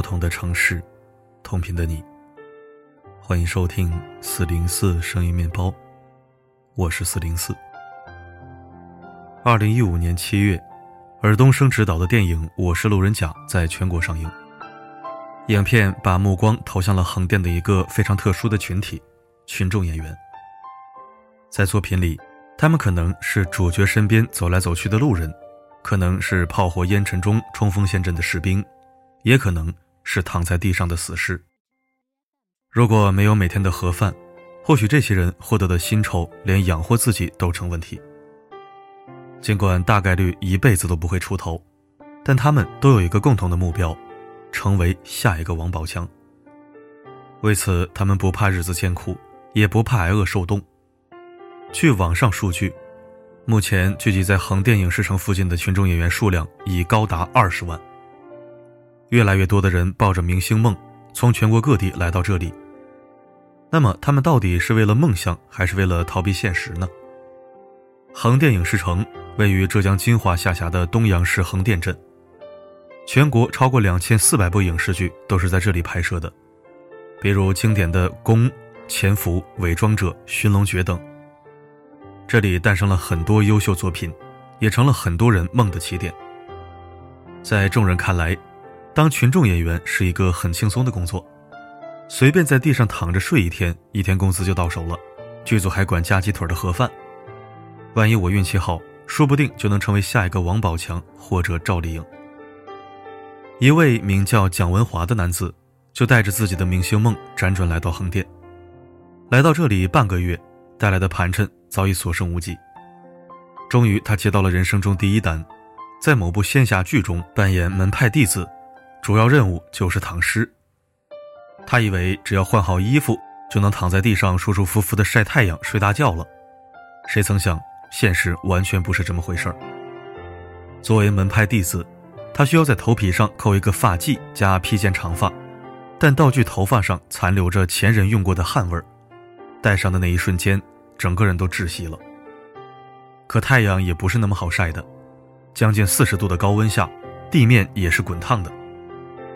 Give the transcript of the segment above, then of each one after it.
不同的城市，同频的你。欢迎收听四零四声音面包，我是四零四。二零一五年七月，尔冬升执导的电影《我是路人甲》在全国上映。影片把目光投向了横店的一个非常特殊的群体——群众演员。在作品里，他们可能是主角身边走来走去的路人，可能是炮火烟尘中冲锋陷阵的士兵，也可能是躺在地上的死尸。如果没有每天的盒饭，或许这些人获得的薪酬连养活自己都成问题。尽管大概率一辈子都不会出头，但他们都有一个共同的目标：成为下一个王宝强。为此，他们不怕日子艰苦，也不怕挨饿受冻。据网上数据，目前聚集在横店影视城附近的群众演员数量已高达二十万。越来越多的人抱着明星梦。从全国各地来到这里，那么他们到底是为了梦想，还是为了逃避现实呢？横店影视城位于浙江金华下辖的东阳市横店镇，全国超过两千四百部影视剧都是在这里拍摄的，比如经典的《宫》《潜伏》《伪装者》《寻龙诀》等。这里诞生了很多优秀作品，也成了很多人梦的起点。在众人看来。当群众演员是一个很轻松的工作，随便在地上躺着睡一天，一天工资就到手了。剧组还管加鸡腿的盒饭，万一我运气好，说不定就能成为下一个王宝强或者赵丽颖。一位名叫蒋文华的男子，就带着自己的明星梦辗转来到横店。来到这里半个月，带来的盘缠早已所剩无几。终于，他接到了人生中第一单，在某部仙侠剧中扮演门派弟子。主要任务就是躺尸。他以为只要换好衣服，就能躺在地上舒舒服服的晒太阳、睡大觉了。谁曾想，现实完全不是这么回事儿。作为门派弟子，他需要在头皮上扣一个发髻加披肩长发，但道具头发上残留着前人用过的汗味儿。戴上的那一瞬间，整个人都窒息了。可太阳也不是那么好晒的，将近四十度的高温下，地面也是滚烫的。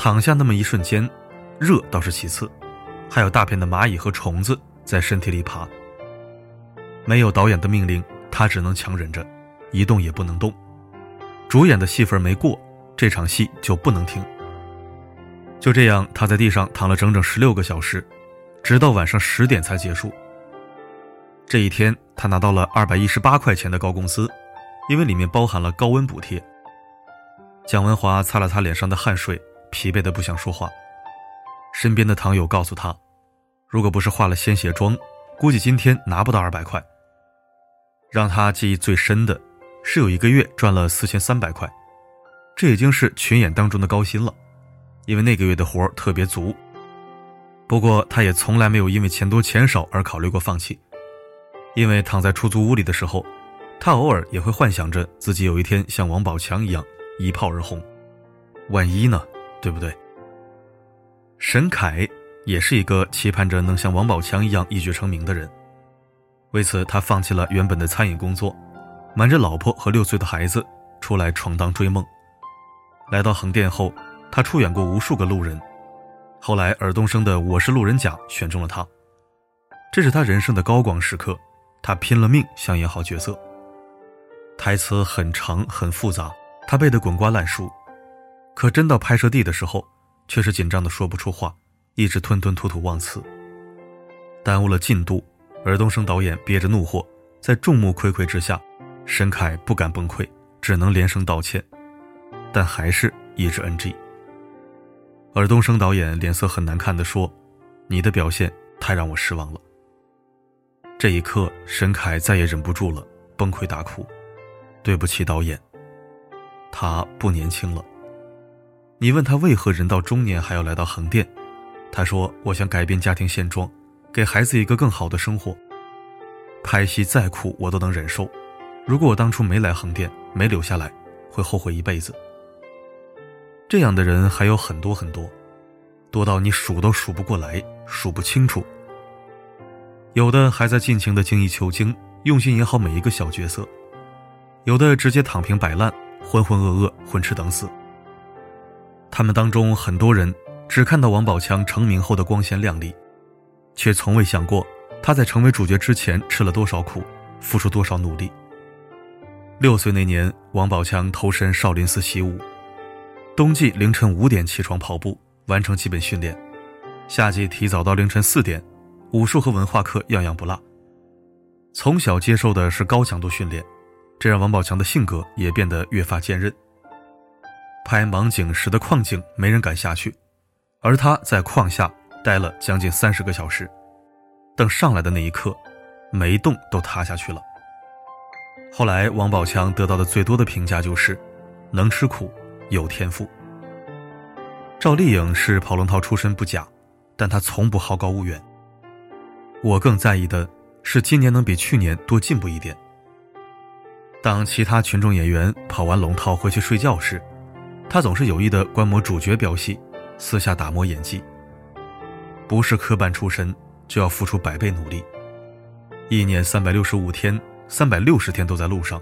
躺下那么一瞬间，热倒是其次，还有大片的蚂蚁和虫子在身体里爬。没有导演的命令，他只能强忍着，一动也不能动。主演的戏份没过，这场戏就不能停。就这样，他在地上躺了整整十六个小时，直到晚上十点才结束。这一天，他拿到了二百一十八块钱的高工资，因为里面包含了高温补贴。蒋文华擦了擦脸上的汗水。疲惫的不想说话，身边的堂友告诉他，如果不是化了鲜血妆，估计今天拿不到二百块。让他记忆最深的，是有一个月赚了四千三百块，这已经是群演当中的高薪了，因为那个月的活特别足。不过他也从来没有因为钱多钱少而考虑过放弃，因为躺在出租屋里的时候，他偶尔也会幻想着自己有一天像王宝强一样一炮而红，万一呢？对不对？沈凯也是一个期盼着能像王宝强一样一举成名的人，为此他放弃了原本的餐饮工作，瞒着老婆和六岁的孩子出来闯荡追梦。来到横店后，他出演过无数个路人，后来尔冬升的《我是路人甲》选中了他，这是他人生的高光时刻，他拼了命想演好角色。台词很长很复杂，他背得滚瓜烂熟。可真到拍摄地的时候，却是紧张的说不出话，一直吞吞吐吐忘词，耽误了进度。尔冬升导演憋着怒火，在众目睽睽之下，申凯不敢崩溃，只能连声道歉，但还是一直 NG。尔冬升导演脸色很难看的说：“你的表现太让我失望了。”这一刻，申凯再也忍不住了，崩溃大哭：“对不起，导演，他不年轻了。”你问他为何人到中年还要来到横店，他说：“我想改变家庭现状，给孩子一个更好的生活。拍戏再苦我都能忍受，如果我当初没来横店，没留下来，会后悔一辈子。”这样的人还有很多很多，多到你数都数不过来，数不清楚。有的还在尽情的精益求精，用心演好每一个小角色；有的直接躺平摆烂，浑浑噩噩，混吃等死。他们当中很多人只看到王宝强成名后的光鲜亮丽，却从未想过他在成为主角之前吃了多少苦，付出多少努力。六岁那年，王宝强投身少林寺习武，冬季凌晨五点起床跑步，完成基本训练；夏季提早到凌晨四点，武术和文化课样样不落。从小接受的是高强度训练，这让王宝强的性格也变得越发坚韧。拍盲井时的矿井没人敢下去，而他在矿下待了将近三十个小时，等上来的那一刻，每一栋都塌下去了。后来，王宝强得到的最多的评价就是“能吃苦，有天赋”。赵丽颖是跑龙套出身不假，但她从不好高骛远。我更在意的是今年能比去年多进步一点。当其他群众演员跑完龙套回去睡觉时，他总是有意的观摩主角表戏，私下打磨演技。不是科班出身，就要付出百倍努力。一年三百六十五天。三百六十天都在路上，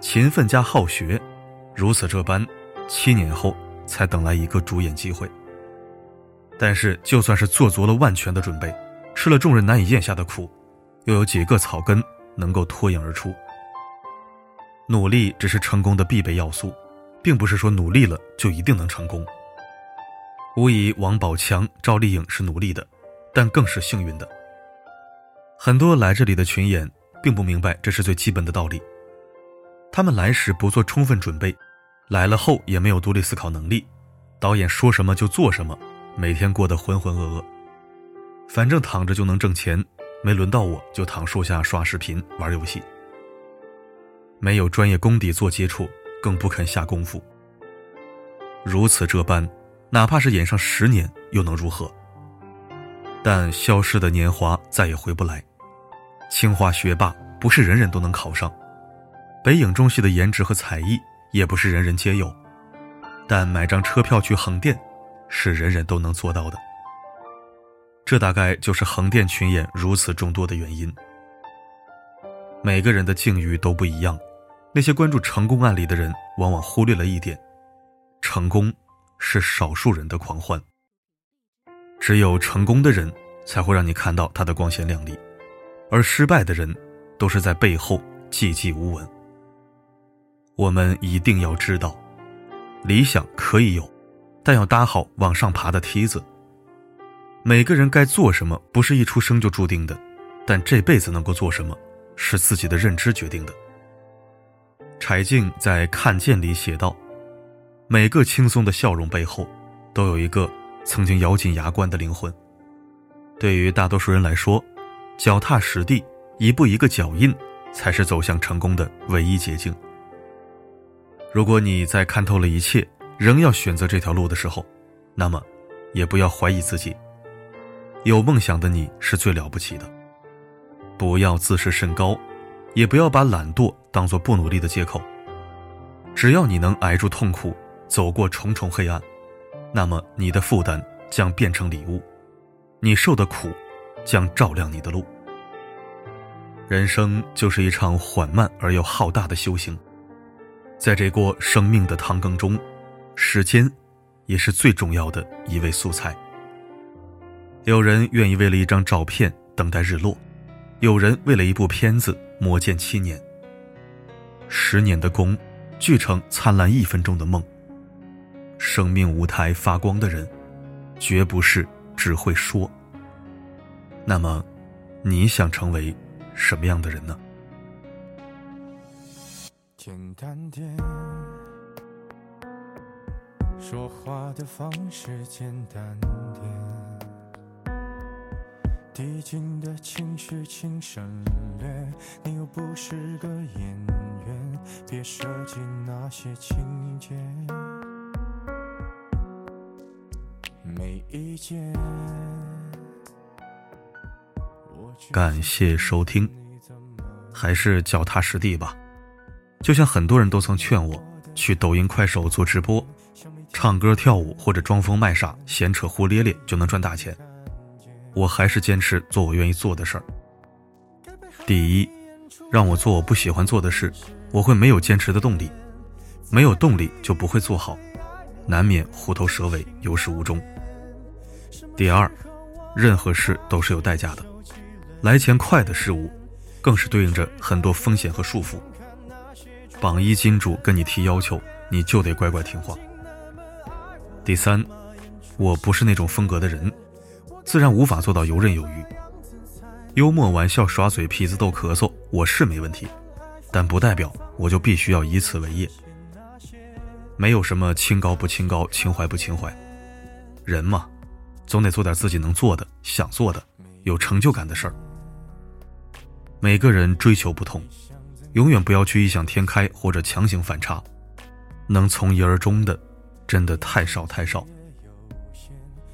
勤奋加好学，如此这般，七年后才等来一个主演机会。但是，就算是做足了万全的准备，吃了众人难以咽下的苦，又有几个草根能够脱颖而出？努力只是成功的必备要素，并不是说努力了就一定能成功。无疑，王宝强、赵丽颖是努力的，但更是幸运的。很多来这里的群演。并不明白这是最基本的道理。他们来时不做充分准备，来了后也没有独立思考能力，导演说什么就做什么，每天过得浑浑噩噩。反正躺着就能挣钱，没轮到我就躺树下刷视频玩游戏。没有专业功底做接触，更不肯下功夫。如此这般，哪怕是演上十年又能如何？但消失的年华再也回不来。清华学霸不是人人都能考上，北影中戏的颜值和才艺也不是人人皆有，但买张车票去横店，是人人都能做到的。这大概就是横店群演如此众多的原因。每个人的境遇都不一样，那些关注成功案例的人，往往忽略了一点：成功是少数人的狂欢。只有成功的人，才会让你看到他的光鲜亮丽。而失败的人，都是在背后寂寂无闻。我们一定要知道，理想可以有，但要搭好往上爬的梯子。每个人该做什么，不是一出生就注定的，但这辈子能够做什么，是自己的认知决定的。柴静在《看见》里写道：“每个轻松的笑容背后，都有一个曾经咬紧牙关的灵魂。”对于大多数人来说，脚踏实地，一步一个脚印，才是走向成功的唯一捷径。如果你在看透了一切，仍要选择这条路的时候，那么，也不要怀疑自己。有梦想的你是最了不起的。不要自视甚高，也不要把懒惰当做不努力的借口。只要你能挨住痛苦，走过重重黑暗，那么你的负担将变成礼物，你受的苦。将照亮你的路。人生就是一场缓慢而又浩大的修行，在这锅生命的汤羹中，时间也是最重要的一味素材。有人愿意为了一张照片等待日落，有人为了一部片子磨剑七年。十年的功，聚成灿烂一分钟的梦。生命舞台发光的人，绝不是只会说。那么，你想成为什么样的人呢？简单点，说话的方式简单，递进的情绪请省略。你又不是个演员，别设计那些情节。没意见。感谢收听，还是脚踏实地吧。就像很多人都曾劝我去抖音、快手做直播，唱歌、跳舞或者装疯卖傻、闲扯胡咧咧就能赚大钱。我还是坚持做我愿意做的事儿。第一，让我做我不喜欢做的事，我会没有坚持的动力，没有动力就不会做好。难免虎头蛇尾，有始无终。第二，任何事都是有代价的，来钱快的事物，更是对应着很多风险和束缚。榜一金主跟你提要求，你就得乖乖听话。第三，我不是那种风格的人，自然无法做到游刃有余。幽默玩笑、耍嘴皮子、逗咳嗽，我是没问题，但不代表我就必须要以此为业。没有什么清高不清高，情怀不情怀，人嘛，总得做点自己能做的、想做的、有成就感的事儿。每个人追求不同。永远不要去异想天开或者强行反差，能从一而终的，真的太少太少。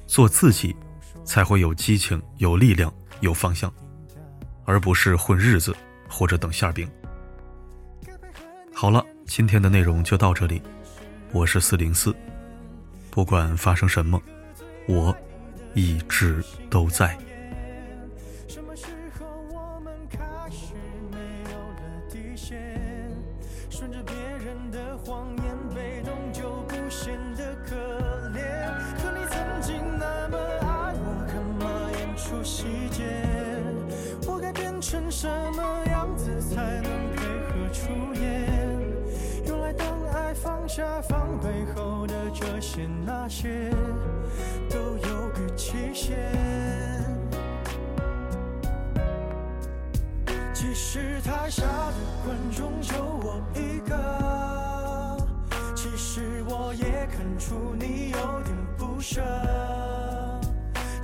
做自己，才会有激情、有力量、有方向，而不是混日子或者等馅饼。好了，今天的内容就到这里，我是四零四，不管发生什么，我一直都在。顺着别人的谎言，被动就不显得可怜。可你曾经那么爱，出细节？我该变成什么样子才能配合出演？原来当爱放下防备后的这些那些，都有个期限。其实台下的观众就我一个，其实我也看出你有点不舍，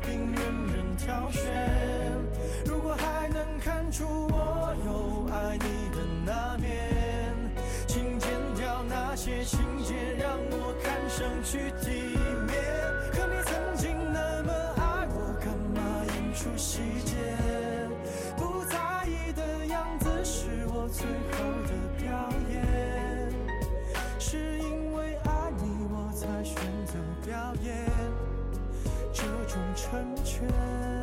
并任人挑选。如果还能看出我有爱你的那面，请剪掉那些情节，让我看上去体面。可你曾经那么爱我，干嘛演出细节？不在意的样子是我最后的表演。是因。成全。